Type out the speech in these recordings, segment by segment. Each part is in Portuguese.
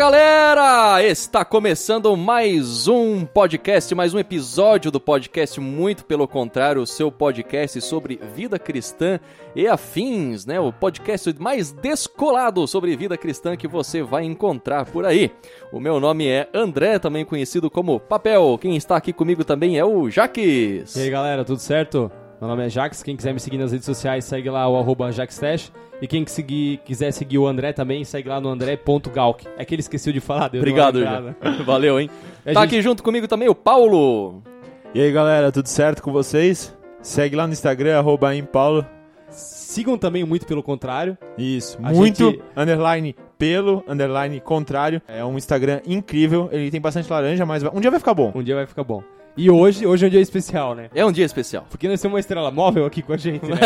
Galera! Está começando mais um podcast, mais um episódio do podcast Muito Pelo Contrário, o seu podcast sobre vida cristã e afins, né? O podcast mais descolado sobre vida cristã que você vai encontrar por aí. O meu nome é André, também conhecido como Papel. Quem está aqui comigo também é o Jaques. E aí galera, tudo certo? Meu nome é Jax, quem quiser me seguir nas redes sociais, segue lá o arroba JaxTash. E quem seguir, quiser seguir o André também, segue lá no andré.galk. É que ele esqueceu de falar, deu Obrigado. Valeu, hein? A Tá gente- aqui junto comigo também o Paulo. E aí galera, tudo certo com vocês? Segue lá no Instagram, arroba Paulo. Sigam também muito pelo contrário. Isso, A muito, gente- underline pelo, underline contrário. É um Instagram incrível, ele tem bastante laranja, mas um dia vai ficar bom. Um dia vai ficar bom. E hoje, hoje é um dia especial, né? É um dia especial. Porque nós temos uma estrela móvel aqui com a gente, né?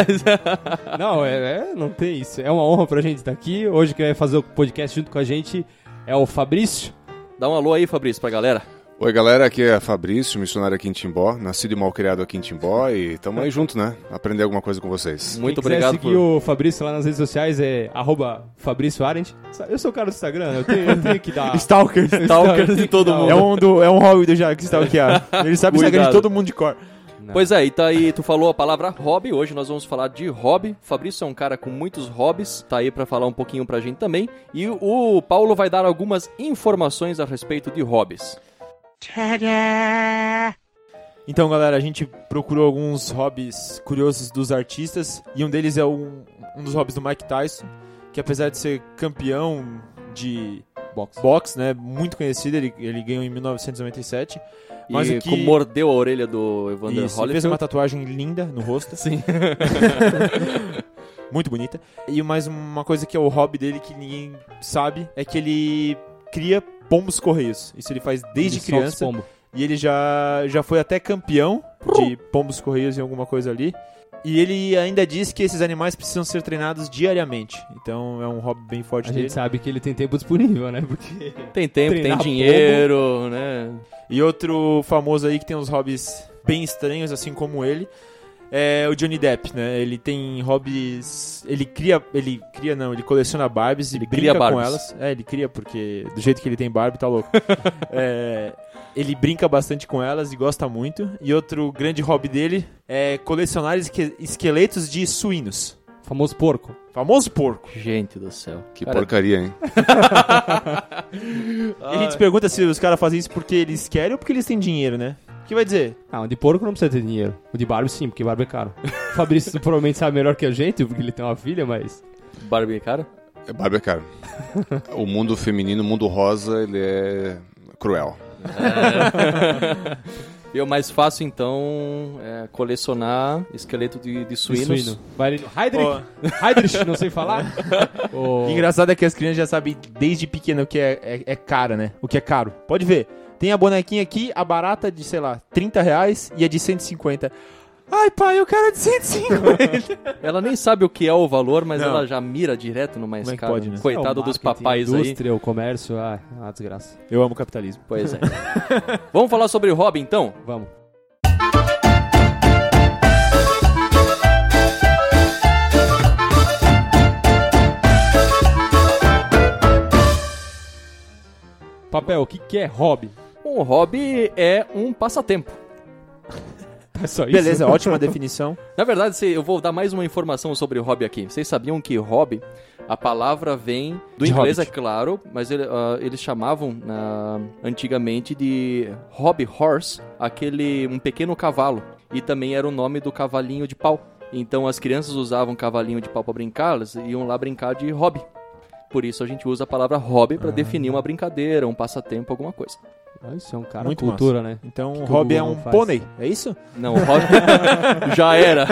não, é, é- não tem isso. É uma honra pra gente estar aqui. Hoje quem vai fazer o podcast junto com a gente é o Fabrício. Dá um alô aí, Fabrício, pra galera. Oi galera, aqui é Fabrício, missionário aqui em Timbó, nascido e mal criado aqui em Timbó e tamo aí junto, né? Aprender alguma coisa com vocês. Muito Quem obrigado seguir por... o Fabrício lá nas redes sociais é arroba Fabrício Arendt. Eu sou o cara do Instagram, eu tenho, eu tenho que dar... Stalker. Stalker de todo mundo. É um, do, é um hobby do Jack stalkear. Ele sabe o Instagram de todo mundo de cor. Pois é, e tá aí, tu falou a palavra hobby, hoje nós vamos falar de hobby. Fabrício é um cara com muitos hobbies, tá aí pra falar um pouquinho pra gente também. E o Paulo vai dar algumas informações a respeito de hobbies. Então, galera, a gente procurou alguns hobbies curiosos dos artistas e um deles é um, um dos hobbies do Mike Tyson, que apesar de ser campeão de Box. boxe, né, muito conhecido, ele, ele ganhou em 1997. Mas e o que- mordeu a orelha do Evander Isso, ele Holyfield. fez uma tatuagem linda no rosto. Sim. Muito bonita. E mais uma coisa que é o hobby dele que ninguém sabe é que ele cria pombos correios. Isso ele faz desde Ele criança. E ele já, já foi até campeão de pombos correios em alguma coisa ali. E ele ainda diz que esses animais precisam ser treinados diariamente. Então é um hobby bem forte A dele. gente sabe que ele tem tempo disponível, né? Porque... Tem tempo, tem dinheiro, né? E outro famoso aí que tem uns hobbies bem estranhos, assim como ele, é o Johnny Depp, né? Ele tem hobbies. Ele cria. Ele cria, não, ele coleciona Barbies e Ele brinca cria com Barbies. elas. É, ele cria, porque do jeito que ele tem Barbie, tá louco. É, ele brinca bastante com elas e gosta muito. E outro grande hobby dele é colecionar esque- esqueletos de suínos. Famoso porco. Famoso porco. Gente do céu. Que Cara, porcaria, hein? E a gente pergunta se os caras fazem isso porque eles querem ou porque eles têm dinheiro, né? O que vai dizer? Ah, o de porco não precisa ter dinheiro. O de Barbie sim, porque Barbie é caro. O Fabrício provavelmente sabe melhor que a gente, porque ele tem uma filha, mas... Barbie, cara? É Barbie é caro. O mundo feminino, o mundo rosa, ele é cruel. E o mais fácil, então, é colecionar esqueleto de, de de suínos. suíno. Heidrich! Heidrich, não sei falar. O... Engraçado é que as crianças já sabem desde pequeno o que é, é, é caro, né? O que é caro. Pode ver. Tem a bonequinha aqui, a barata de, sei lá, 30 reais e a de 150. Ai, pai, eu quero a de 150. Ela nem sabe o que é o valor, mas Não. ela já mira direto no mais Como é que caro. pode, né? Coitado É, dos papais a aí. indústria, o comércio, ah, é uma desgraça. eu amo capitalismo. Pois é. Vamos falar sobre o hobby, então? Vamos. Papel, o que, que é hobby? Um hobby é um passatempo. É só isso? Beleza, ótima definição. Na verdade, se- eu vou dar mais uma informação sobre o hobby aqui. Vocês sabiam que hobby, a palavra vem do De inglês, hobbit. é claro, mas ele- ah, eles chamavam ah, antigamente de hobby horse, aquele um pequeno cavalo, e também era o nome do cavalinho de pau. Então as crianças usavam cavalinho de pau para brincar, elas iam lá brincar de hobby. Por isso a gente usa a palavra hobby para definir uma brincadeira, um passatempo, alguma coisa. Ah, Isso é um cara Muito cultura, né? Então, que o hobby é um pônei, é isso? Não, o hobby já era.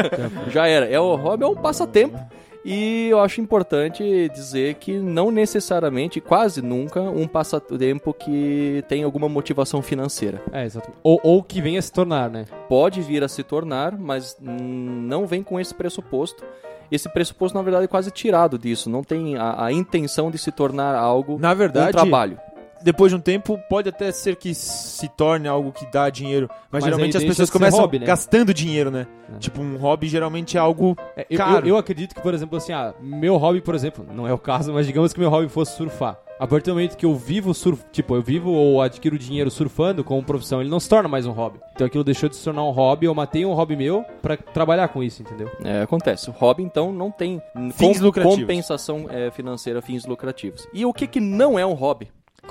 já era. É o hobby é um passatempo. E eu acho importante dizer que não necessariamente, quase nunca, um passatempo que tem alguma motivação financeira. É, exato. Ou, ou que venha a se tornar, né? Pode vir a se tornar, mas não vem com esse pressuposto. Esse pressuposto, na verdade, é quase tirado disso. Não tem a, a intenção de se tornar algo Na verdade, um trabalho. Depois de um tempo, pode até ser que se torne algo que dá dinheiro. Mas, Mas geralmente as pessoas começam hobby, né? gastando dinheiro, né? É. Tipo, um hobby geralmente é algo É, eu, caro. eu, eu acredito que, por exemplo, assim, ah, meu hobby, por exemplo, não é o caso, mas digamos que meu hobby fosse surfar. A partir do momento que eu vivo surf, tipo, eu vivo ou adquiro dinheiro surfando como profissão, ele não se torna mais um hobby. Então aquilo deixou de se tornar um hobby, eu matei um hobby meu pra trabalhar com isso, entendeu? É, acontece. O hobby, então, não tem Fins com- lucrativos. compensação é, financeira, fins lucrativos. E o que, que não é um hobby?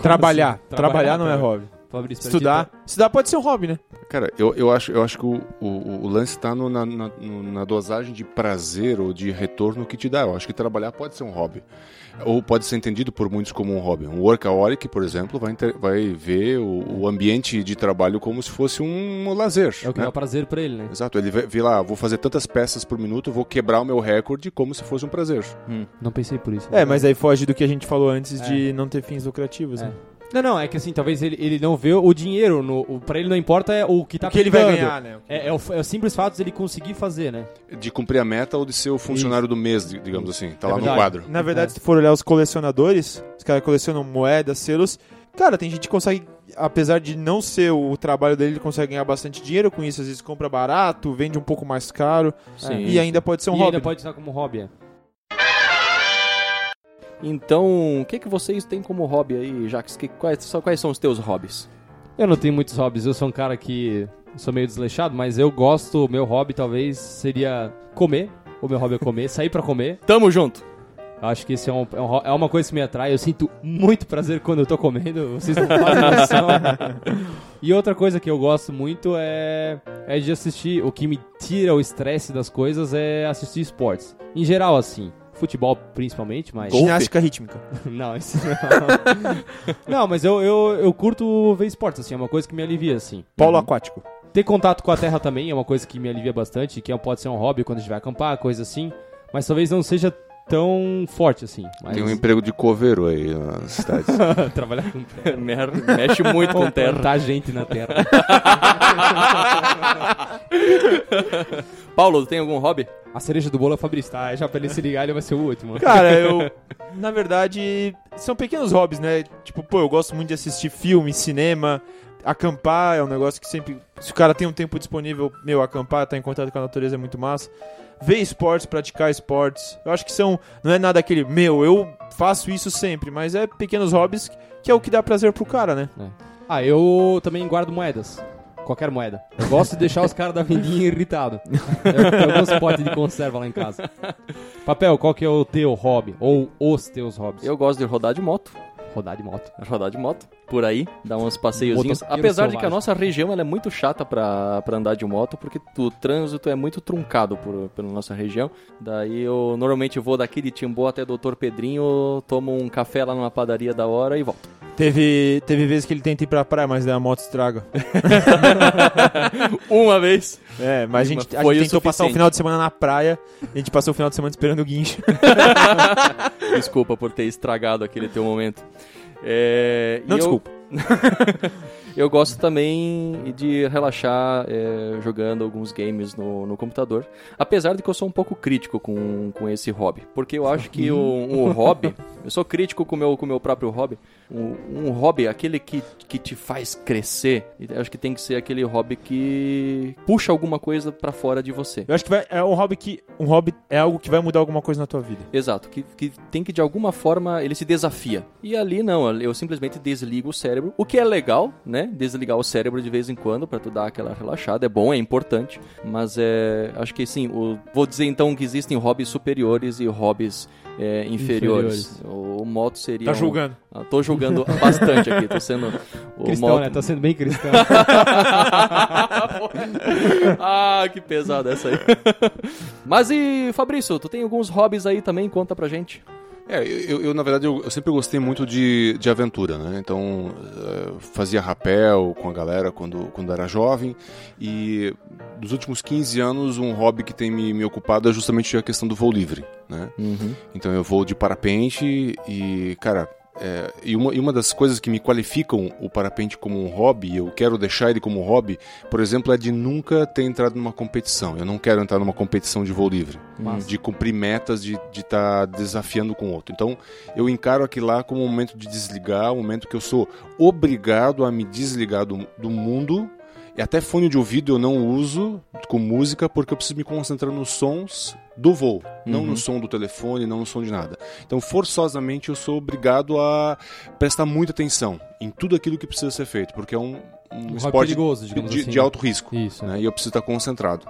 Trabalhar. assim? Trabalhar não é hobby. Fabrício, Estudar. ti, Estudar pode ser um hobby, né? Cara, eu, eu, acho, eu acho que o, o, o lance está na, na, na dosagem de prazer ou de retorno que te dá. Eu acho que trabalhar pode ser um hobby. Ou pode ser entendido por muitos como um hobby. Um workaholic, por exemplo, vai, inter- vai ver o, o ambiente de trabalho como se fosse um lazer. É o que né? dá prazer pra ele, né? Exato, ele vê, vê lá, vou fazer tantas peças por minuto, vou quebrar o meu recorde como se fosse um prazer. Não pensei por isso. É, mas aí foge do que a gente falou antes É. de não ter fins lucrativos, É. né? Não, não, é que assim, talvez ele, ele não vê o dinheiro, no, o, pra ele não importa é o que tá O que ele vai ganhar, né? É, é o, é o simples fato de ele conseguir fazer, né? De cumprir a meta ou de ser o funcionário do mês, di- digamos assim. Tá É lá verdade. no quadro. Na verdade, se tu for olhar os colecionadores, os caras colecionam moedas, selos. Cara, tem gente que consegue, apesar de não ser o trabalho dele, ele consegue ganhar bastante dinheiro com isso. Às vezes compra barato, vende um pouco mais caro. Sim. E ainda pode ser um e hobby. ainda pode estar como hobby, é. Então, o que, que vocês têm como hobby aí, Jax? Que, quais, são- quais são os teus hobbies? Eu não tenho muitos hobbies, eu sou um cara que sou meio desleixado, mas eu gosto, o meu hobby talvez seria comer. O meu hobby é comer, sair pra comer. Tamo junto! Acho que esse é, um, é, é uma coisa que me atrai. Eu sinto muito prazer quando eu tô comendo. Vocês não fazem noção. e outra coisa que eu gosto muito é, é de assistir. O que me tira o estresse das coisas é assistir esportes. Em geral, assim. Futebol principalmente, mas. Ginástica rítmica. Não, isso não. não, mas eu, eu, eu curto ver esportes, assim. É uma coisa que me alivia, assim. Polo aquático. Ter contato com a terra também é uma coisa que me alivia bastante, que é- pode ser um hobby quando a gente vai acampar, coisa assim. Mas talvez não seja tão forte assim. Mas Tem um emprego de coveiro aí nas cidades. trabalhar com terra. Mexe muito com terra. Plantar gente na terra. Paulo, tem algum hobby? A cereja do bolo é o Fabrício, tá? Já pra ele se ligar, ele vai ser o último. Cara, eu. Na verdade, são pequenos hobbies, né? Tipo, pô, eu gosto muito de assistir filme, cinema. Acampar é um negócio que sempre. Se o cara tem um tempo disponível, meu, acampar, tá em contato com a natureza é muito massa. Ver esportes, praticar esportes. Eu acho que são. Não é nada aquele, meu, eu faço isso sempre, mas é pequenos hobbies que é o que dá prazer pro cara, né? Ah, eu também guardo moedas. Qualquer moeda. Eu gosto de deixar os caras da vendinha irritados. Eu tenho alguns potes de conserva lá em casa. Papel, qual que é o teu hobby? Ou os teus hobbies? Eu gosto de rodar de moto. Rodar de moto. Rodar de moto, por aí, dar uns passeiozinhos. Apesar de que a nossa região ela é muito chata pra, pra andar de moto, porque o trânsito é muito truncado por, pela nossa região. Daí eu normalmente vou daqui de Timbó até Doutor Pedrinho, tomo um café lá numa padaria da hora e volto. Teve, teve vezes que ele tenta ir pra praia, mas daí a moto estraga. Uma vez. É, mas a gente, a Foi gente tentou passar o final de semana na praia. A gente passou o final de semana esperando o guincho. Desculpa por ter estragado aquele teu momento. É, Não, desculpa. Eu gosto também de relaxar é, jogando alguns games no, no computador. Apesar de que eu sou um pouco crítico com, com esse hobby. Porque eu acho que o, o hobby. Eu sou crítico com o meu, com o meu próprio hobby. Um, um hobby, aquele que, que te faz crescer, eu acho que tem que ser aquele hobby que puxa alguma coisa pra fora de você. Eu acho que vai, é um hobby que. Um hobby é algo que vai mudar alguma coisa na tua vida. Exato, que, que tem que de alguma forma ele se desafia. E ali não, eu simplesmente desligo o cérebro, o que é legal, né? Desligar o cérebro de vez em quando pra tu dar aquela relaxada, é bom, é importante, mas é, acho que sim, o- vou dizer então que existem hobbies superiores e hobbies é, inferiores. O, o moto seria Tá um- julgando. Ah, tô julgando bastante aqui, tô sendo o Cristão, moto- né? Tá sendo bem cristão. ah, que pesada essa aí. Mas e Fabrício, tu tem alguns hobbies aí também? Conta pra gente. É, eu, eu, na verdade, eu, eu sempre gostei muito de, de aventura, né? Então, eh, fazia rapel com a galera quando, quando era jovem. E dos últimos 15 anos, um hobby que tem me, me ocupado é justamente a questão do voo livre, né? Então, eu vou de parapente e, cara... é, e, uma, e uma das coisas que me qualificam o parapente como um hobby, eu quero deixar ele como um hobby, por exemplo, é de nunca ter entrado numa competição. Eu não quero entrar numa competição de voo livre Massa. de cumprir metas, de estar desafiando com o outro. Então, eu encaro aquilo lá como um momento de desligar, um momento que eu sou obrigado a me desligar do, do mundo E até fone de ouvido eu não uso com música porque eu preciso me concentrar nos sons do voo, não Uhum. no som do telefone, não no som de nada. Então, forçosamente, eu sou obrigado a prestar muita atenção em tudo aquilo que precisa ser feito, porque é um, um hobby esporte perigoso, de, assim, de né? alto risco Isso. né? E eu preciso estar concentrado.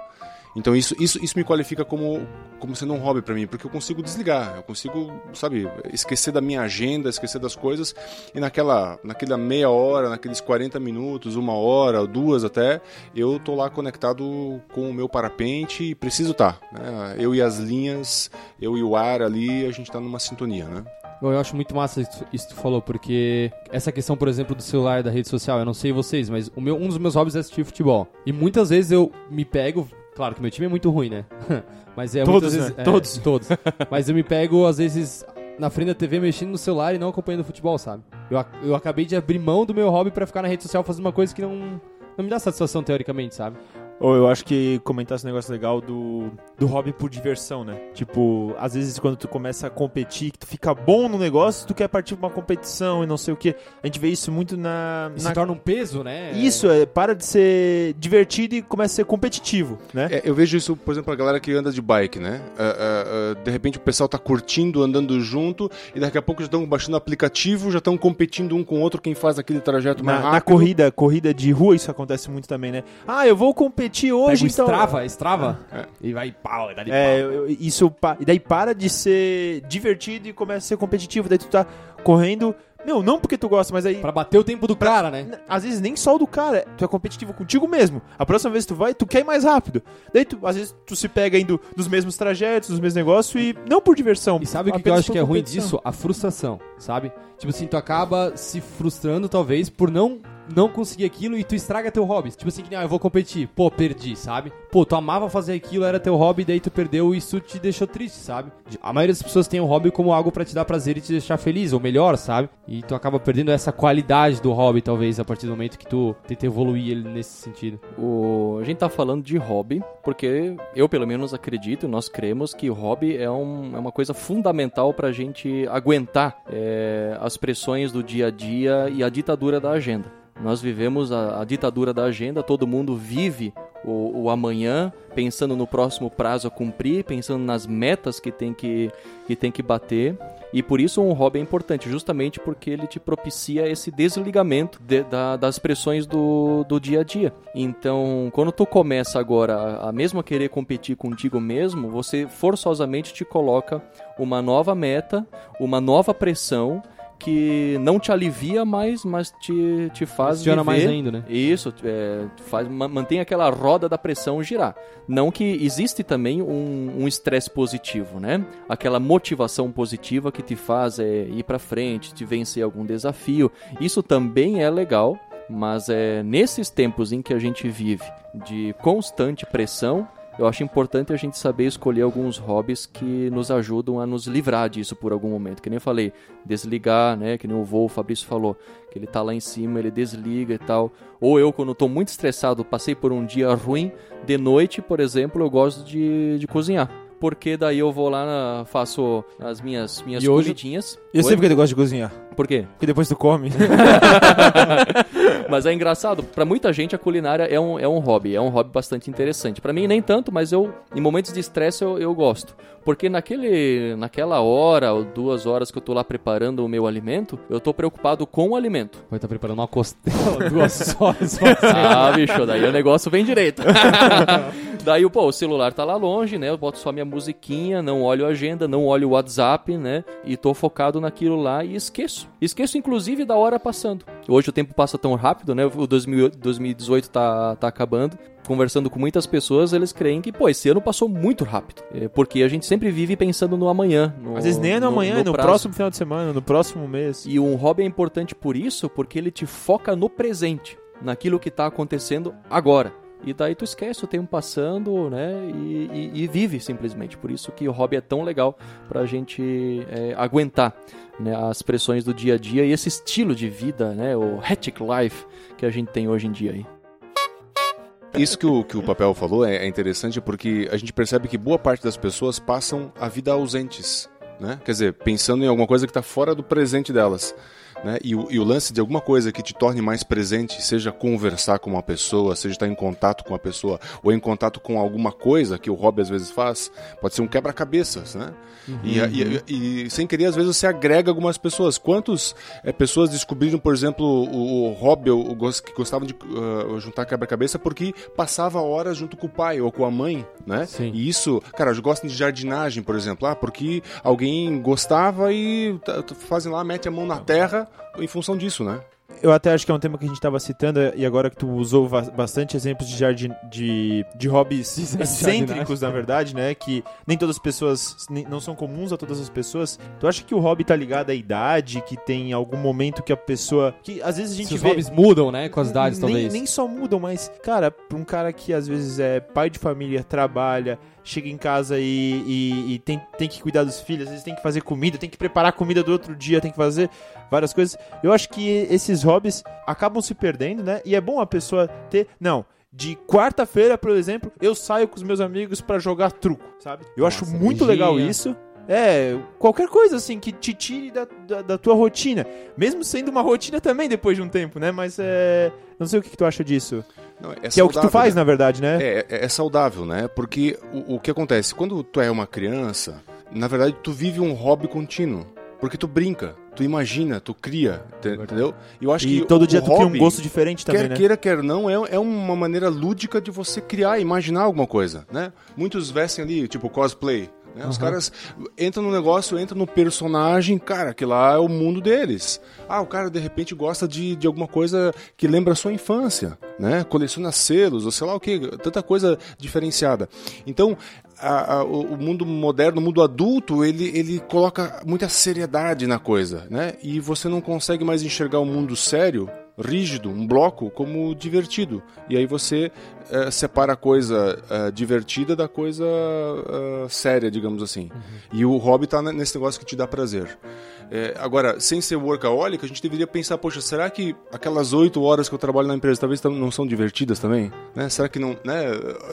Então isso, isso, isso me qualifica como, como sendo um hobby para mim, porque eu consigo desligar, eu consigo, sabe, esquecer da minha agenda, esquecer das coisas e naquela, naquela meia hora, naqueles 40 minutos, uma hora, duas até, eu tô lá conectado com o meu parapente e preciso estar. né? Eu e as linhas, eu e o ar ali, a gente tá numa sintonia, né? Bom, eu acho muito massa isso que tu falou, porque essa questão, por exemplo, do celular, da rede social, eu não sei vocês, mas o meu, um dos meus hobbies é assistir futebol. E muitas vezes eu me pego, claro que meu time é muito ruim, né? mas é Todos, muitas vezes, né? é, Todos. Todos. mas eu me pego, às vezes, na frente da TV mexendo no celular e não acompanhando futebol, sabe? Eu, eu acabei de abrir mão do meu hobby pra ficar na rede social fazendo uma coisa que não, não me dá satisfação, teoricamente, sabe? Ou eu acho que comentar esse negócio legal do, do hobby por diversão, né? Tipo, às vezes quando tu começa a competir, que tu fica bom no negócio, tu quer partir pra uma competição e não sei o que. A gente vê isso muito na. Na- Se torna um peso, né? Isso, é, para de ser divertido e começa a ser competitivo, né? É, eu vejo isso, por exemplo, a galera que anda de bike, né? Ah, ah, ah, de repente o pessoal tá curtindo, andando junto, e daqui a pouco já estão baixando o aplicativo, já estão competindo um com o outro quem faz aquele trajeto mais Na, na rápido. corrida, corrida de rua, isso acontece muito também, né? Ah, eu vou competir Pega hoje, o então. Strava, Strava, É. e vai pau, dá de É, pau. eu- isso e daí para de ser divertido e começa a ser competitivo. Daí tu tá correndo, meu, não porque tu gosta, mas aí Pra bater o tempo do cara, né? Às vezes nem só o do cara, tu é competitivo contigo mesmo. A próxima vez que tu vai, tu quer ir mais rápido. Daí tu, às vezes tu se pega indo nos mesmos trajetos, nos mesmos negócios e não por diversão. E sabe o que, que eu acho que é ruim disso? A frustração, sabe? Tipo assim, tu acaba se frustrando, talvez, por não não conseguir aquilo e tu estraga teu hobby. Tipo assim, que ah, eu vou competir. Pô, perdi, sabe? Pô, tu amava fazer aquilo, era teu hobby, daí tu perdeu e isso te deixou triste, sabe? A maioria das pessoas tem o hobby como algo pra te dar prazer e te deixar feliz, ou melhor, sabe? E tu acaba perdendo essa qualidade do hobby, talvez, a partir do momento que tu tenta evoluir ele nesse sentido. O, a gente tá falando de hobby, porque eu pelo menos acredito, nós cremos que o hobby é, um- é uma coisa fundamental pra gente aguentar é, as pressões do dia a dia e a ditadura da agenda. Nós vivemos a, a ditadura da agenda, todo mundo vive o, o amanhã, pensando no próximo prazo a cumprir, pensando nas metas que tem que, que, tem que bater. E por isso um hobby é importante, justamente porque ele te propicia esse desligamento de- da- das pressões do, do dia a dia. Então, quando tu começa agora a, a mesmo querer competir contigo mesmo, você forçosamente te coloca uma nova meta, uma nova pressão que não te alivia mais, mas te, te faz Funciona mais ainda, né? isso, é, faz, ma- mantém aquela roda da pressão girar. Não que existe também um um estresse positivo, né? Aquela motivação positiva que te faz é, ir pra frente, te vencer algum desafio. Isso também é legal, mas é nesses tempos em que a gente vive de constante pressão, eu acho importante a gente saber escolher alguns hobbies que nos ajudam a nos livrar disso por algum momento. Que nem eu falei, desligar, né? Que nem o voo, o Fabrício falou, que ele tá lá em cima, ele desliga e tal. Ou eu, quando tô muito estressado, passei por um dia ruim, de noite, por exemplo, eu gosto de, de cozinhar. Porque daí eu vou lá, faço as minhas, minhas E hoje- comidinhas. Eu sei Oi? porque tu gosta de cozinhar. Por quê? Porque depois tu come. Mas é engraçado, pra muita gente a culinária é um, é um hobby, é um hobby bastante interessante. Pra mim nem tanto, mas eu em momentos de estresse eu, eu gosto. Porque naquele, naquela hora ou duas horas que eu tô lá preparando o meu alimento, eu tô preocupado com o alimento. Vai estar preparando uma costela, duas horas. Ah, bicho, daí o negócio vem direito. daí, pô, o celular tá lá longe, né? Eu boto só minha musiquinha, não olho a agenda, não olho o WhatsApp, né? E tô focado naquilo lá e esqueço. Esqueço, inclusive, da hora passando. Hoje o tempo passa tão rápido, né? O 2000 2018 tá, tá acabando. Conversando com muitas pessoas, eles creem que, pô, esse ano passou muito rápido. É, porque a gente sempre vive pensando no amanhã. No, Às vezes nem é no amanhã, é no prazo. próximo final de semana, no próximo mês. E um hobby é importante por isso, porque ele te foca no presente, naquilo que tá acontecendo agora. E daí tu esquece o tempo passando, né? E, e- e vive simplesmente. Por isso que o hobby é tão legal pra gente é, aguentar né, as pressões do dia a dia e esse estilo de vida, né? O hectic life que a gente tem hoje em dia aí. Isso que o, que o papel falou é, é interessante porque a gente percebe que boa parte das pessoas passam a vida ausentes, né? Quer dizer, pensando em alguma coisa que está fora do presente delas. Né? E, o, e o lance de alguma coisa que te torne mais presente, seja conversar com uma pessoa, seja estar em contato com uma pessoa, ou em contato com alguma coisa que o hobby às vezes faz, pode ser um quebra-cabeças, né? E, e- e- e sem querer, às vezes você agrega algumas pessoas. Quantas pessoas descobriram, por exemplo, o, o hobby, o, que gostavam de ah, juntar quebra-cabeça porque passava horas junto com o pai ou com a mãe, né? Sim. E isso, cara, eu gosto de jardinagem, por exemplo, ah, porque alguém gostava e fazem lá, mete a mão na terra em função disso, né? Eu até acho que é um tema que a gente estava citando, e agora que tu usou bastante exemplos de, jardim, de, de hobbies De excêntricos, na verdade, né? Que nem todas as pessoas, nem- não são comuns a todas as pessoas. Tu acha que o hobby tá ligado à idade, que tem algum momento que a pessoa. Que às vezes a gente Se os vê. hobbies mudam, né, com as idades, nem, talvez. nem só mudam, mas, cara, pra um cara que às vezes é pai de família, trabalha, chega em casa e, e- e tem, tem que cuidar dos filhos, às vezes tem que fazer comida, tem que preparar comida do outro dia, tem que fazer várias coisas. Eu acho que esses hobbies acabam se perdendo, né? E é bom a pessoa ter. Não. De quarta-feira, por exemplo, eu saio com os meus amigos pra jogar truco, sabe? Eu acho Nossa, muito beijinha. legal isso. É, qualquer coisa assim que te tire da, da, da tua rotina. Mesmo sendo uma rotina também depois de um tempo, né? Mas é. Não sei o que, que tu acha disso. Não, que é o que tu saudável, faz, né? na verdade, né? É, é, é saudável, né? Porque o, o que acontece? Quando tu é uma criança, na verdade tu vive um hobby contínuo. Porque tu brinca, tu imagina, tu cria, te- entendeu? E eu acho E que todo o, dia tu cria um gosto diferente também, quer né? queira, quer não, é, é uma maneira lúdica de você criar, imaginar alguma coisa, né? Muitos vestem ali, tipo cosplay, né? Os caras entram no negócio, entram no personagem, cara, que lá é o mundo deles. Ah, o cara de repente gosta de, de alguma coisa que lembra a sua infância, né? Coleciona selos, ou sei lá o que, tanta coisa diferenciada. Então, a- a- o, mundo moderno, o mundo adulto, ele, ele coloca muita seriedade na coisa, né? E você não consegue mais enxergar o mundo sério, rígido, um bloco, como divertido. E aí você eh, separa a coisa eh, divertida da coisa eh, séria, digamos assim. E o hobby tá ne- nesse negócio que te dá prazer. É, agora, sem ser workaholic, a gente deveria pensar, poxa, será que aquelas oito horas que eu trabalho na empresa talvez não são divertidas também? Né? Será que não, né,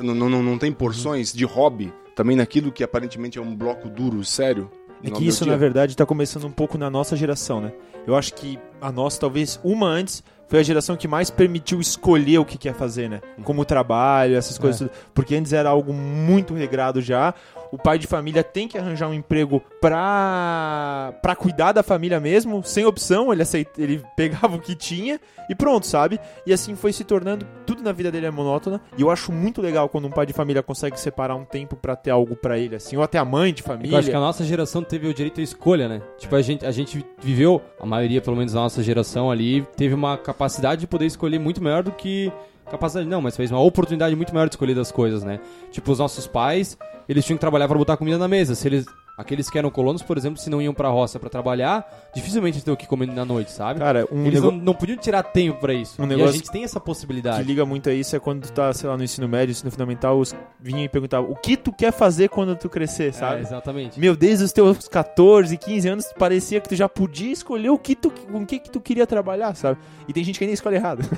não, não, não tem porções de hobby também naquilo que aparentemente é um bloco duro, sério? É que isso, na verdade, tá começando um pouco na nossa geração, né? Eu acho que a nossa, talvez uma antes, foi a geração que mais permitiu escolher o que quer fazer, né? Como trabalho, essas coisas. tudo. Porque antes era algo muito regrado já. O pai de família tem que arranjar um emprego pra, pra cuidar da família mesmo, sem opção. Ele, aceita, ele pegava o que tinha e pronto, sabe? E assim foi se tornando. Tudo na vida dele é monótona. E eu acho muito legal quando um pai de família consegue separar um tempo pra ter algo pra ele, assim. Ou até a mãe de família. Eu acho que a nossa geração teve o direito à escolha, né? Tipo, a gente, a gente viveu, a maioria, pelo menos da nossa geração ali, teve uma capacidade de poder escolher muito maior do que. Capacidade não, mas fez uma oportunidade muito maior de escolher das coisas, né? Tipo, os nossos pais, eles tinham que trabalhar pra botar comida na mesa. Se eles. Aqueles que eram colonos, por exemplo, se não iam pra roça pra trabalhar, dificilmente eles tinham o que comer na noite, sabe? Cara, um eles nego- não, não podiam tirar tempo pra isso. Um E a gente tem essa que possibilidade. liga muito a isso é quando tu tá, sei lá, no ensino médio, ensino fundamental, os vinham e perguntavam o que tu quer fazer quando tu crescer, É, sabe? exatamente. Meu, desde os teus 14, 15 anos, parecia que tu já podia escolher o que tu, com o que, que tu queria trabalhar, sabe? E tem gente que ainda escolhe errado.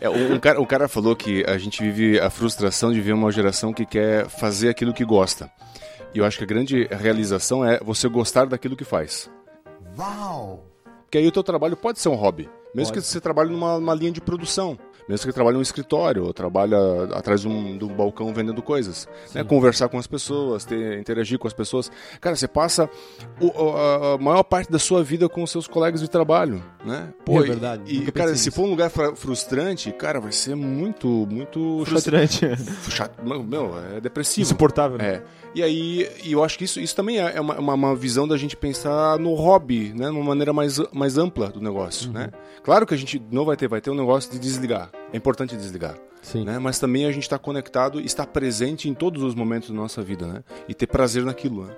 É, um, um cara, o cara falou que a gente vive a frustração de ver uma geração que quer fazer aquilo que gosta. E eu acho que a grande realização é você gostar daquilo que faz. Wow! Porque aí o teu trabalho pode ser um hobby. Mesmo Pode. que você trabalhe numa, numa linha de produção. Mesmo que trabalhe num escritório, ou trabalha atrás de um, de um balcão vendendo coisas. Né? Conversar com as pessoas, ter, interagir com as pessoas. Cara, você passa o- a, a maior parte da sua vida com os seus colegas de trabalho. Né? É e- verdade, E, cara, se for um lugar frustrante, cara, vai ser muito, muito Frustrante. chato. Meu, é depressivo. Insuportável. né? É. E aí, e eu acho que isso, isso também é uma, uma, uma visão da gente pensar no hobby, né? Numa maneira mais, mais ampla do negócio, né? Claro que a gente não vai ter, vai ter um negócio de desligar. É importante desligar, Sim. né? Mas também a gente está conectado e está presente em todos os momentos da nossa vida, né? E ter prazer naquilo, né?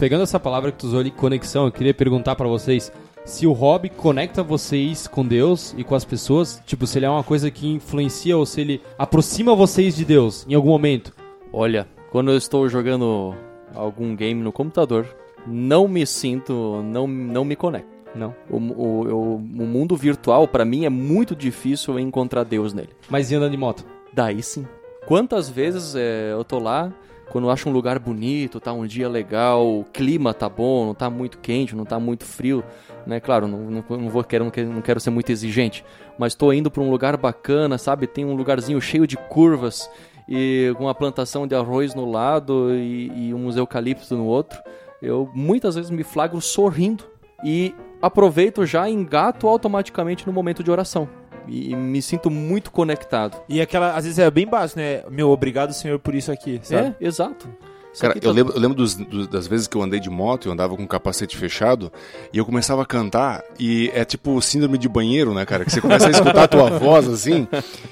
Pegando essa palavra que tu usou ali, conexão, eu queria perguntar pra vocês se o hobby conecta vocês com Deus e com as pessoas, tipo, se ele é uma coisa que influencia ou se ele aproxima vocês de Deus em algum momento. Olha, quando eu estou jogando algum game no computador, não me sinto, não, não me conecto. Não. O, o, o- o mundo virtual, pra mim, é muito difícil encontrar Deus nele. Mas e andando de moto? Daí sim. Quantas vezes é, eu tô lá, quando eu acho um lugar bonito, tá um dia legal, o clima tá bom, não tá muito quente, não tá muito frio, né? Claro, não, não, não vou quero, não, quero, não quero ser muito exigente, mas tô indo pra um lugar bacana, sabe? Tem um lugarzinho cheio de curvas e com uma plantação de arroz no lado e, e uns eucaliptos no outro. Eu muitas vezes me flagro sorrindo e aproveito já e engato automaticamente no momento de oração. E, e me sinto muito conectado. E aquela, às vezes é bem básico, né? Meu, obrigado, senhor, por isso aqui, sabe? É, exato. Cara, eu lembro, eu lembro dos- dos- das vezes que eu andei de moto, eu andava com o capacete fechado, e eu começava a cantar, e é tipo síndrome de banheiro, né, cara? Que você começa a escutar a tua voz, assim,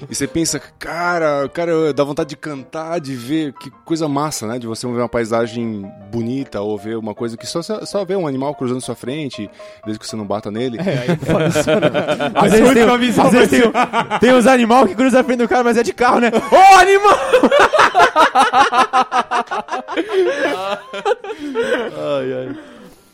e você pensa, cara, cara, dá vontade de cantar, de ver, que coisa massa, né? De você ver uma paisagem bonita, ou ver uma coisa que só, só ver um animal cruzando sua frente, desde que você não bata nele. É, aí né? Às vezes, tem, às vezes tem, tem uns animal que cruzam a frente do cara, mas é de carro, né? Ô, animal!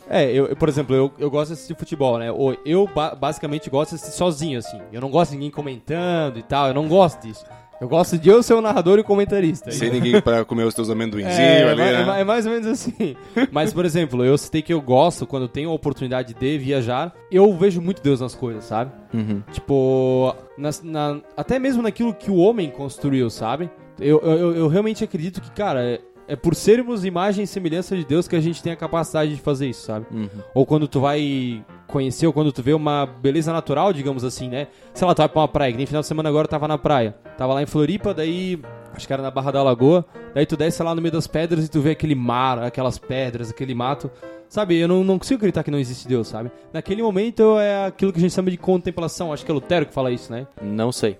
É, eu, eu, por exemplo, eu, eu gosto de assistir futebol, né? Ou Eu ba- basicamente gosto de assistir sozinho, assim. Eu não gosto de ninguém comentando e tal, eu não gosto disso. Eu gosto de eu ser o narrador e o comentarista. Sem ninguém pra comer os teus amendoinzinhos É, ali, é, né? ma- é mais ou menos assim. Mas, por exemplo, eu citei que eu gosto, quando tenho a oportunidade de viajar, eu vejo muito Deus nas coisas, sabe? Uhum. Tipo, nas- na- até mesmo naquilo que o homem construiu, sabe? Eu, eu, eu realmente acredito que, cara, é, por sermos imagem e semelhança de Deus que a gente tem a capacidade de fazer isso, sabe? Uhum. Ou quando tu vai conhecer, ou quando tu vê uma beleza natural, digamos assim, né? Sei lá, tu vai pra uma praia, que nem final de semana agora eu tava na praia. Tava lá em Floripa, daí, acho que era na Barra da Lagoa, daí tu desce lá no meio das pedras e tu vê aquele mar, aquelas pedras, aquele mato. Sabe, eu não, não consigo acreditar que não existe Deus, sabe? Naquele momento é aquilo que a gente chama de contemplação, acho que é Lutero que fala isso, né? Não sei.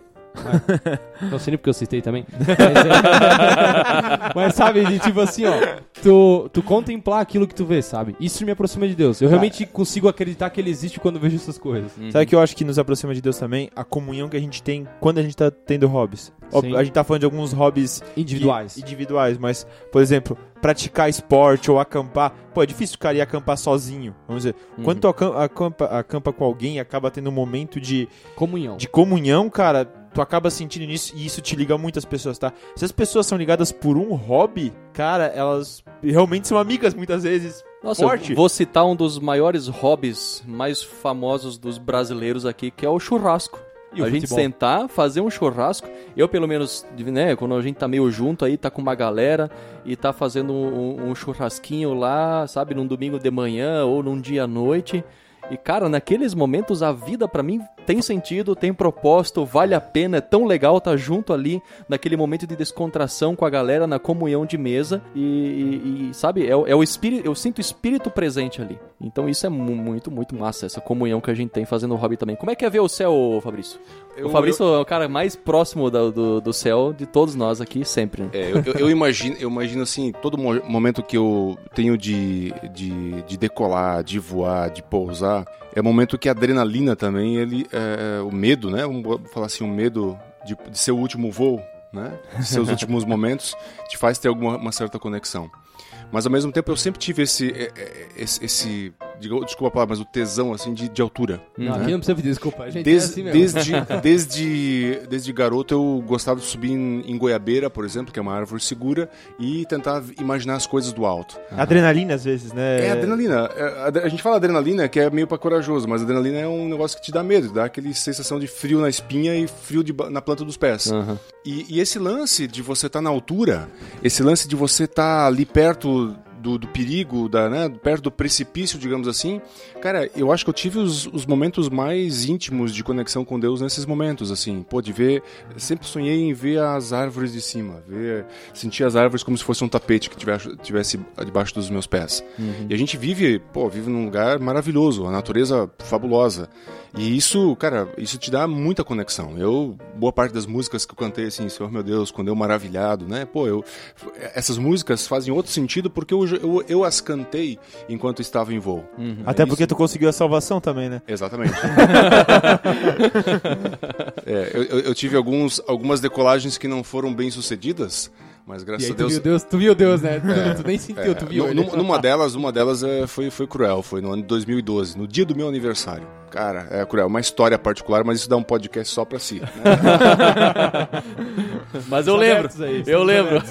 Não sei nem porque eu citei também. Mas, é- Mas, sabe, de tipo assim, ó. Tu, tu contemplar aquilo que tu vê, sabe? Isso me aproxima de Deus. Eu realmente consigo acreditar que ele existe quando eu vejo essas coisas. Sabe o que eu acho que nos aproxima de Deus também? A comunhão que a gente tem quando a gente tá tendo hobbies. Sim. a gente tá falando de alguns hobbies Individuais. que- individuais, mas, por exemplo, praticar esporte ou acampar. Pô, é difícil o cara ir acampar sozinho. Vamos dizer, quando tu acam- acampa, acampa com alguém acaba tendo um momento de, Comunhão. de comunhão, cara, tu acaba sentindo nisso e isso te liga muitas pessoas, tá? Se as pessoas são ligadas por um hobby, cara, elas realmente são amigas muitas vezes. Nossa, Forte. eu vou citar um dos maiores hobbies mais famosos dos brasileiros aqui, que é o churrasco. E a gente futebol? sentar, fazer um churrasco. Eu, pelo menos, né, quando a gente tá meio junto aí, tá com uma galera e tá fazendo um, um churrasquinho lá, sabe, num domingo de manhã ou num dia à noite. E, cara, naqueles momentos a vida pra mim tem sentido, tem propósito, vale a pena, é tão legal estar junto ali naquele momento de descontração com a galera, na comunhão de mesa e, e- e, sabe, é, o- é o espírito, eu sinto o espírito presente ali. Então isso é mu- muito, muito massa, essa comunhão que a gente tem fazendo o hobby também. Como é que é ver o céu, Fabrício? Eu- o Fabrício é o cara mais próximo do, do, do céu de todos nós aqui, sempre. né? É, eu, eu- eu imagino, eu imagino assim, todo mo- momento que eu tenho de, de, de decolar, de voar, de pousar, é momento que a adrenalina também, ele, é, o medo, né? Vamos falar assim, o medo de, de ser o último voo, né? De ser os últimos momentos, te faz ter alguma uma certa conexão. Mas ao mesmo tempo eu sempre tive esse, é, é, esse, esse desculpa a palavra, mas o tesão assim de, de altura. Não, né? aqui não precisa pedir desculpa. A gente é Desde, assim mesmo. desde, desde, desde garoto eu gostava de subir em, em goiabeira, por exemplo, que é uma árvore segura, e tentar imaginar as coisas do alto. Adrenalina, às vezes, né? É, adrenalina. É, A, gente fala adrenalina, que é meio pra corajoso, mas adrenalina é um negócio que te dá medo, dá aquele sensação de frio na espinha e frio de na planta dos pés. Aham. E, e esse lance de você estar na altura, esse lance de você estar ali perto do, do perigo, da, né, perto do precipício, digamos assim, cara, eu acho que eu tive os, os momentos mais íntimos de conexão com Deus nesses momentos, assim, pô, de ver, sempre sonhei em ver as árvores de cima, ver, sentir as árvores como se fosse um tapete que tivesse, tivesse debaixo dos meus pés. E a gente vive, pô, vive num lugar maravilhoso, a natureza fabulosa. E isso, cara, isso te dá muita conexão. Eu, boa parte das músicas que eu cantei, assim, Senhor meu Deus, quando eu maravilhado, né? Pô, eu. Essas músicas fazem outro sentido porque eu, eu, eu as cantei enquanto estava em voo. Uhum. Até É porque isso. Tu conseguiu a salvação também, né? Exatamente. É, eu, eu- eu tive alguns, algumas decolagens que não foram bem sucedidas, mas E graças aí a tu Deus. viu Deus, tu viu Deus, né? Tu, tu nem sentiu, É, tu viu. nu- ele. numa, delas, uma delas é, foi, foi cruel, foi no ano de 2012, no dia do meu aniversário. Cara, é cruel, uma história particular, mas isso dá um podcast só pra si. né? Mas eu lembro. aí, eu lembro.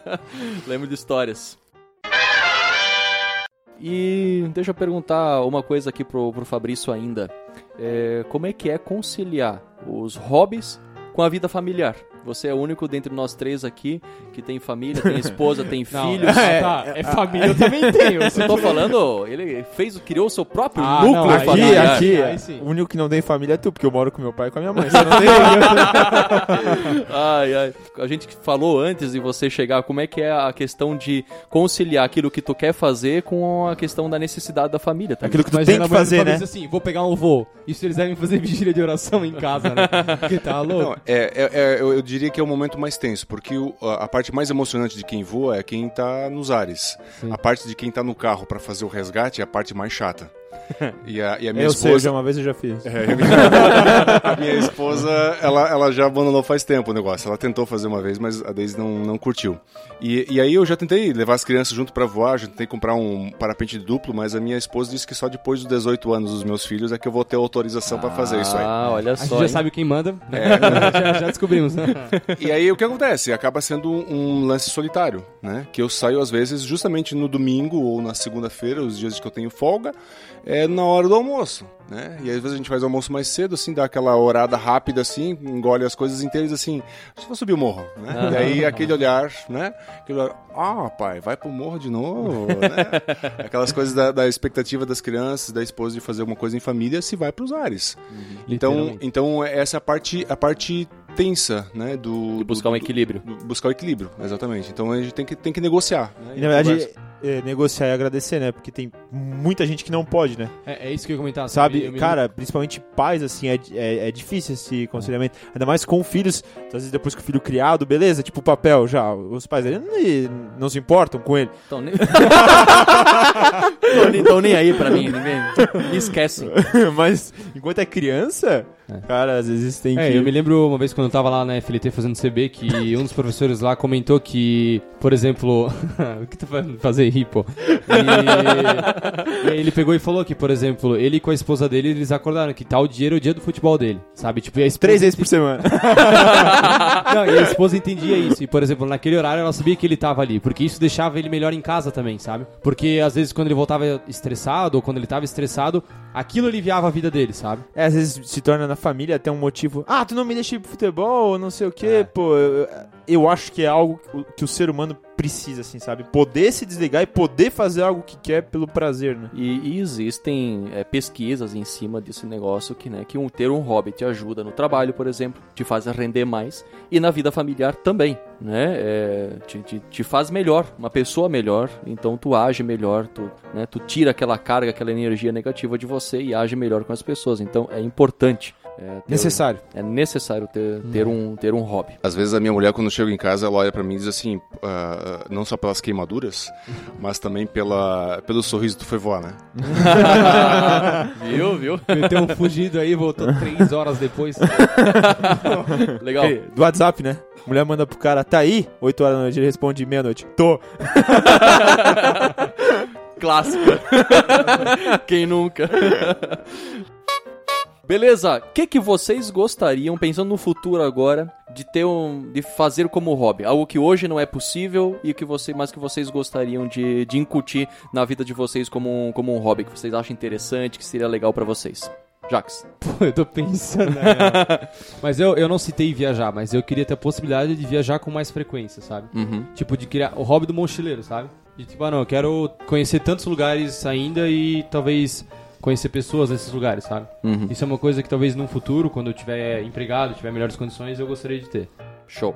lembro de histórias. E deixa eu perguntar uma coisa aqui pro, pro Fabrício ainda. É, como é que é conciliar os hobbies com a vida familiar? Você é o único dentre nós três aqui que tem família, tem esposa, tem Não, filhos. é, tá, é família, eu também tenho. Eu tô falando, ele fez, criou o seu próprio Ah, núcleo não, aí- Aqui, familiar. aqui, Aí sim. o único que não tem família é tu, porque eu moro com meu pai e com a minha mãe. Você não tem Ai, ai. A gente falou antes de você chegar, como é que é a questão de conciliar aquilo que tu quer fazer com a questão da necessidade da família, tá? aquilo que tu Imagina tem que fazer, né? Assim, vou pegar um voo. Isso eles devem fazer vigília de oração em casa, né? Porque tá louco. Não, é, é- é- eu, eu diria que é o momento mais tenso, porque o- a, a parte mais emocionante de quem voa é quem tá nos ares. Sim. A parte de quem tá no carro pra fazer o resgate é a parte mais chata. E a, e a minha eu esposa. já uma vez eu já fiz. É, a minha esposa, ela, ela já abandonou faz tempo o negócio. Ela tentou fazer uma vez, mas a Daisy não, não curtiu. E, e aí eu já tentei levar as crianças junto pra voar, já tentei comprar um parapente duplo, mas a minha esposa disse que só depois dos 18 anos dos meus filhos é que eu vou ter autorização pra fazer isso aí. Ah, olha A gente só. já hein? sabe quem manda. É. já, já descobrimos, né? E aí o que acontece? Acaba sendo um lance solitário, né? Que eu saio às vezes justamente no domingo ou na segunda-feira, os dias que eu tenho folga, é na hora do almoço, né? E às vezes a gente faz almoço mais cedo, assim, dá aquela orada rápida, assim, engole as coisas inteiras, assim, que vou subir o morro, né? Aham. E aí aquele olhar, né? Aquele olhar, ah, pai, vai pro morro de novo, né? Aquelas coisas da, da expectativa das crianças, da esposa de fazer alguma coisa em família, se vai pros ares. Então, Literalmente. então essa é a parte, a parte tensa, né? Do, De buscar um do- equilíbrio. do- buscar o equilíbrio, exatamente. Então a gente tem que, tem que negociar. Né? E na verdade, Conversa. É, negociar e agradecer, né? Porque tem muita gente que não pode, né? É, é isso que eu ia comentar. Sabe, Eu me- cara, principalmente pais, assim, é, é, é difícil esse conciliamento. Ainda mais com filhos, às vezes depois que o filho criado, beleza, tipo o papel já. Os pais eles não, não se importam com ele. Então nem... Nem- Tô nem aí pra mim, ninguém me esquecem. Mas enquanto é criança, cara, às vezes tem É, que. eu me lembro uma vez quando eu tava lá na FLT fazendo CB que um dos professores lá comentou que, por exemplo, o que tu vai fazer rir, pô? E, aí ele pegou e falou que, por exemplo, ele com a esposa dele, eles acordaram que tal dia era o dia do futebol dele, sabe? Tipo, esposa Três vezes por semana. Não, e a esposa entendia isso. E, por exemplo, naquele horário ela sabia que ele tava ali. Porque isso deixava ele melhor em casa também, sabe? Porque às vezes quando ele voltava estressado, ou quando ele tava estressado, aquilo aliviava a vida dele, sabe? É, às vezes se torna na família até um motivo. Ah, tu não me deixa ir pro futebol, não sei o quê, É. pô. Eu, eu acho que é algo que o- que o ser humano precisa, assim, sabe? Poder se desligar e poder fazer algo que quer pelo prazer, né? E, e existem é, pesquisas em cima desse negócio que, né, que um, ter um hobby te ajuda no trabalho, por exemplo, te faz render mais e na vida familiar também, né? É, te, te, te faz melhor, uma pessoa melhor, então tu age melhor, tu, né, tu tira aquela carga, aquela energia negativa de você e age melhor com as pessoas. Então é importante. É, Necessário. É necessário ter, ter, um, ter um hobby. Às vezes a minha mulher, quando chega em casa, ela olha pra mim e diz assim, ah, não só pelas queimaduras, mas também pela, pelo sorriso que tu foi voar, né? Viu, viu? Meteu um fugido aí, voltou três horas depois. Legal. Ei, Do WhatsApp, né? Mulher manda pro cara, tá aí? 8 horas da noite, ele responde meia-noite. Tô. Clássica. Quem nunca? Beleza, o que, que vocês gostariam, pensando no futuro agora, de ter um. de fazer como hobby? Algo que hoje não é possível e que você, mas que vocês gostariam de, de incutir na vida de vocês como um, como um hobby, que vocês acham interessante, que seria legal pra vocês. Jax. Pô, eu tô pensando. né? mas eu, eu não citei viajar, mas eu queria ter a possibilidade de viajar com mais frequência, sabe? Uhum. Tipo, de criar o hobby do mochileiro, sabe? De tipo, ah, não, eu quero conhecer tantos lugares ainda e talvez conhecer pessoas nesses lugares, sabe? Uhum. Isso é uma coisa que talvez no futuro, quando eu tiver empregado, tiver melhores condições, eu gostaria de ter. Show.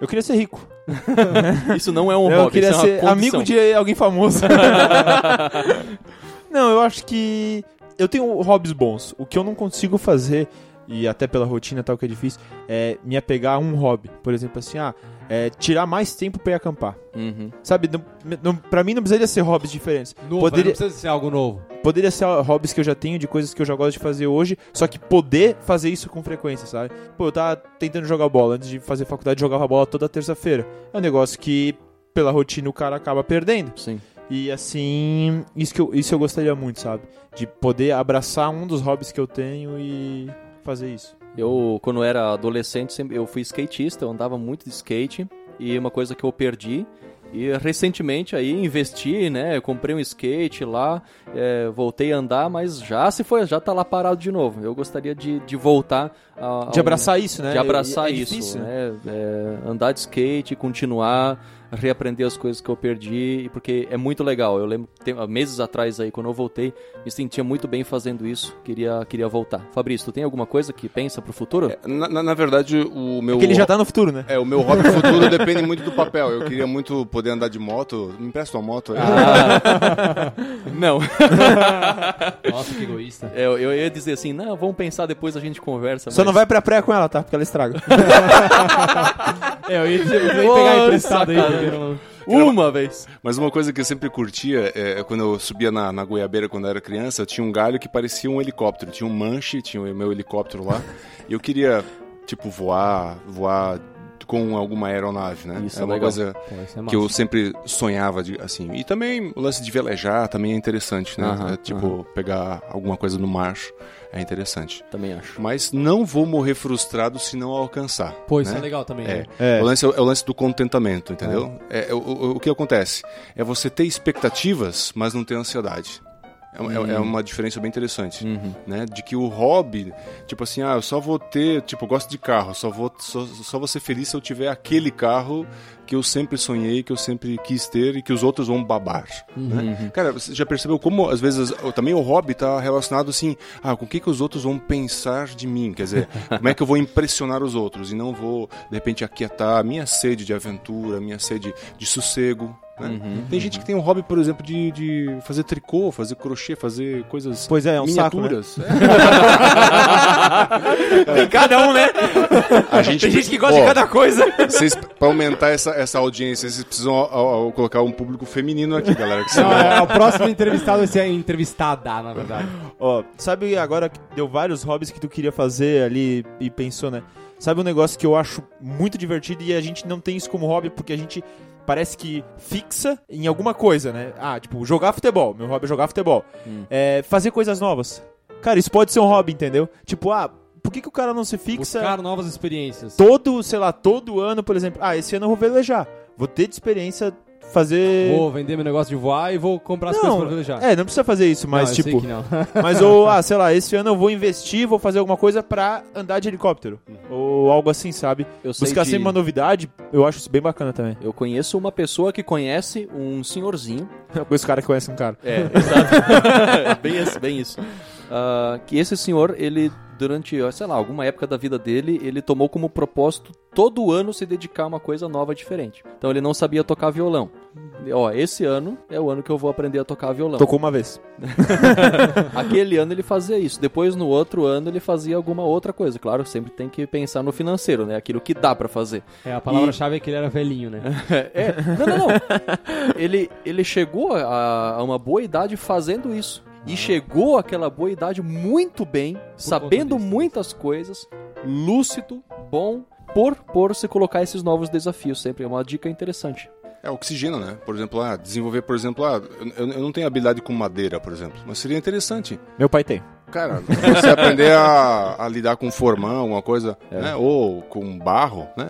Eu queria ser rico. Isso não é um eu hobby, queria isso é uma ser condição. amigo de alguém famoso. não, eu acho que eu tenho hobbies bons. O que eu não consigo fazer, e até pela rotina tal que é difícil, é me apegar a um hobby. Por exemplo, assim, ah, é tirar mais tempo pra ir acampar. Uhum. Sabe, não, não, pra mim não precisaria ser hobbies diferentes. Novo, Poderia- não precisa ser algo novo. Poderia ser hobbies que eu já tenho, de coisas que eu já gosto de fazer hoje, só que poder fazer isso com frequência, sabe? Pô, eu tava tentando jogar bola, antes de fazer faculdade, eu jogava bola toda terça-feira. É um negócio que, pela rotina, o cara acaba perdendo. Sim. E assim, isso, que eu, isso eu gostaria muito, sabe? De poder abraçar um dos hobbies que eu tenho e fazer isso. Eu, quando era adolescente, sempre- eu fui skatista, eu andava muito de skate. E uma coisa que eu perdi. E recentemente aí investi, né? Eu comprei um skate lá, é, voltei a andar, mas já se foi, já tá lá parado de novo. Eu gostaria de, de voltar a, a De um- abraçar isso, né? de abraçar É- é isso, né? Andar de skate, continuar, reaprender as coisas que eu perdi, porque é muito legal. Eu lembro tem- meses atrás aí, quando eu voltei, me sentia muito bem fazendo isso. Queria, queria voltar. Fabrício, tu tem alguma coisa que pensa pro futuro? Na, na- na verdade, o meu. Porque ele já tá no futuro, né? É, o meu hobby futuro depende muito do papel. Eu queria muito poder andar de moto. Me empresta uma moto aí. Não. Nossa, que egoísta. É, Eu, eu ia dizer assim, não, vamos pensar depois a gente conversa. Só mas- não vai pra praia com ela, tá? Porque ela estraga. É, eu ia, dizer, eu ia pegar emprestado aí, Uma vez. Mas uma coisa que eu sempre curtia, é, quando eu subia na, na goiabeira quando eu era criança, eu tinha um galho que parecia um helicóptero. Tinha um manche, tinha o meu helicóptero lá. e eu queria, tipo, voar, voar com alguma aeronave, né? Isso é é uma legal. coisa Pô, é que eu sempre sonhava, de, assim. E também o lance de velejar também é interessante, né? É, tipo, pegar alguma coisa no mar é interessante. Também acho. Mas não vou morrer frustrado se não alcançar. Pô, isso né? é legal também, É. né? É. O, lance, é o lance do contentamento, entendeu? É. o, o- o que acontece? É você ter expectativas, mas não ter ansiedade. É, é- é uma diferença bem interessante, Uhum. né? De que o hobby, tipo assim, ah, eu só vou ter, tipo, eu gosto de carro, só vou, só, só vou ser feliz se eu tiver aquele carro que eu sempre sonhei, que eu sempre quis ter e que os outros vão babar, né? Cara, você já percebeu como, às vezes, também o hobby tá relacionado, assim, ah, com o que, que os outros vão pensar de mim? Quer dizer, como é que eu vou impressionar os outros e não vou, de repente, aquietar a minha sede de aventura, a minha sede de sossego, né? Tem gente que tem um hobby, por exemplo, de, de fazer tricô, fazer crochê, fazer coisas Pois é, é um saco, né? miniaturas. Tem cada um, né? A gente, Tem gente que gosta Ó, de cada coisa. Vocês, pra aumentar essa, essa audiência, vocês precisam ó, ó, colocar um público feminino aqui, galera. Que Não, senão- é, o próximo entrevistado vai ser entrevistada, na verdade. Ó, sabe agora que deu vários hobbies que tu queria fazer ali e pensou, né? Sabe um negócio que eu acho muito divertido e a gente não tem isso como hobby porque a gente parece que fixa em alguma coisa, né? Ah, tipo, jogar futebol. Meu hobby é jogar futebol. É, fazer coisas novas. Cara, isso pode ser um hobby, entendeu? Tipo, ah, por que, que o cara não se fixa Buscar novas experiências. todo, sei lá, todo ano, por exemplo? Ah, esse ano eu vou velejar. Vou ter de experiência fazer. Vou vender meu negócio de voar e vou comprar as coisas pra velejar. é, não precisa fazer isso, mas Não, eu sei tipo. que não. Mas ou, ah, sei lá, esse ano eu vou investir, vou fazer alguma coisa pra andar de helicóptero. Ou algo assim, sabe? Eu sei Buscar de- sempre uma novidade, eu acho isso bem bacana também. Eu conheço uma pessoa que conhece um senhorzinho. Eu conheço cara que conhece um cara. É, exato. bem isso, bem isso. Ah, que esse senhor, ele, durante, sei lá, alguma época da vida dele, ele tomou como propósito todo ano se dedicar a uma coisa nova diferente. Então ele não sabia tocar violão. Ó, esse ano é o ano que eu vou aprender a tocar violão. Tocou uma vez. Aquele ano ele fazia isso. Depois, no outro ano, ele fazia alguma outra coisa. Claro, sempre tem que pensar no financeiro, né? Aquilo que dá pra fazer. É, a palavra-chave é que ele era velhinho, né? É, não, não, não. Ele, ele chegou a, a uma boa idade fazendo isso. E chegou àquela boa idade muito bem, sabendo disso, muitas coisas, lúcido, bom, por, por se colocar esses novos desafios sempre. É uma dica interessante. É oxigênio, né? Por exemplo, ah, desenvolver, por exemplo, ah, eu, eu não tenho habilidade com madeira, por exemplo, mas seria interessante. Meu pai tem. Cara, você aprender a, a lidar com formão, alguma coisa, né? Ou com barro, né?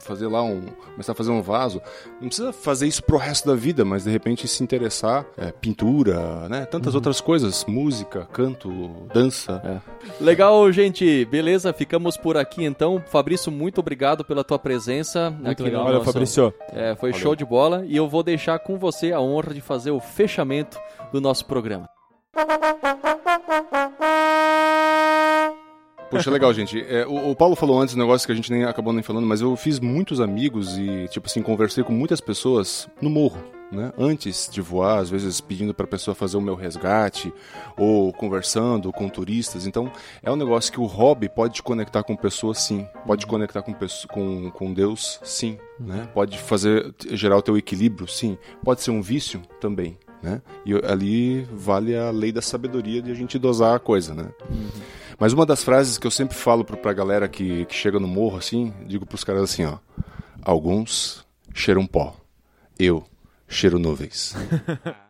Fazer lá um. Começar a fazer um vaso. Não precisa fazer isso pro resto da vida, mas de repente se interessar. é, pintura, né? Tantas outras coisas. Música, canto, dança. Legal, gente. Beleza, ficamos por aqui então. Fabrício, muito obrigado pela tua presença. aqui legal. no Olha, nosso- Fabrício. É, foi show de bola e eu vou deixar com você a honra de fazer o fechamento do nosso programa. Poxa, legal, gente. É, o, o Paulo falou antes um negócio que a gente nem acabou nem falando, mas eu fiz muitos amigos e, tipo assim, conversei com muitas pessoas no morro. né? Antes de voar, às vezes pedindo para a pessoa fazer o meu resgate ou conversando com turistas. Então, é um negócio que o hobby pode te conectar com pessoas, sim. Pode te conectar com, com, com Deus, sim. Né? Pode fazer gerar o teu equilíbrio, sim. Pode ser um vício também. Né? E ali vale a lei da sabedoria de a gente dosar a coisa, né? Uhum. Mas uma das frases que eu sempre falo para a galera que, que chega no morro, assim, digo para os caras assim, ó. Alguns cheiram pó. Eu cheiro nuvens.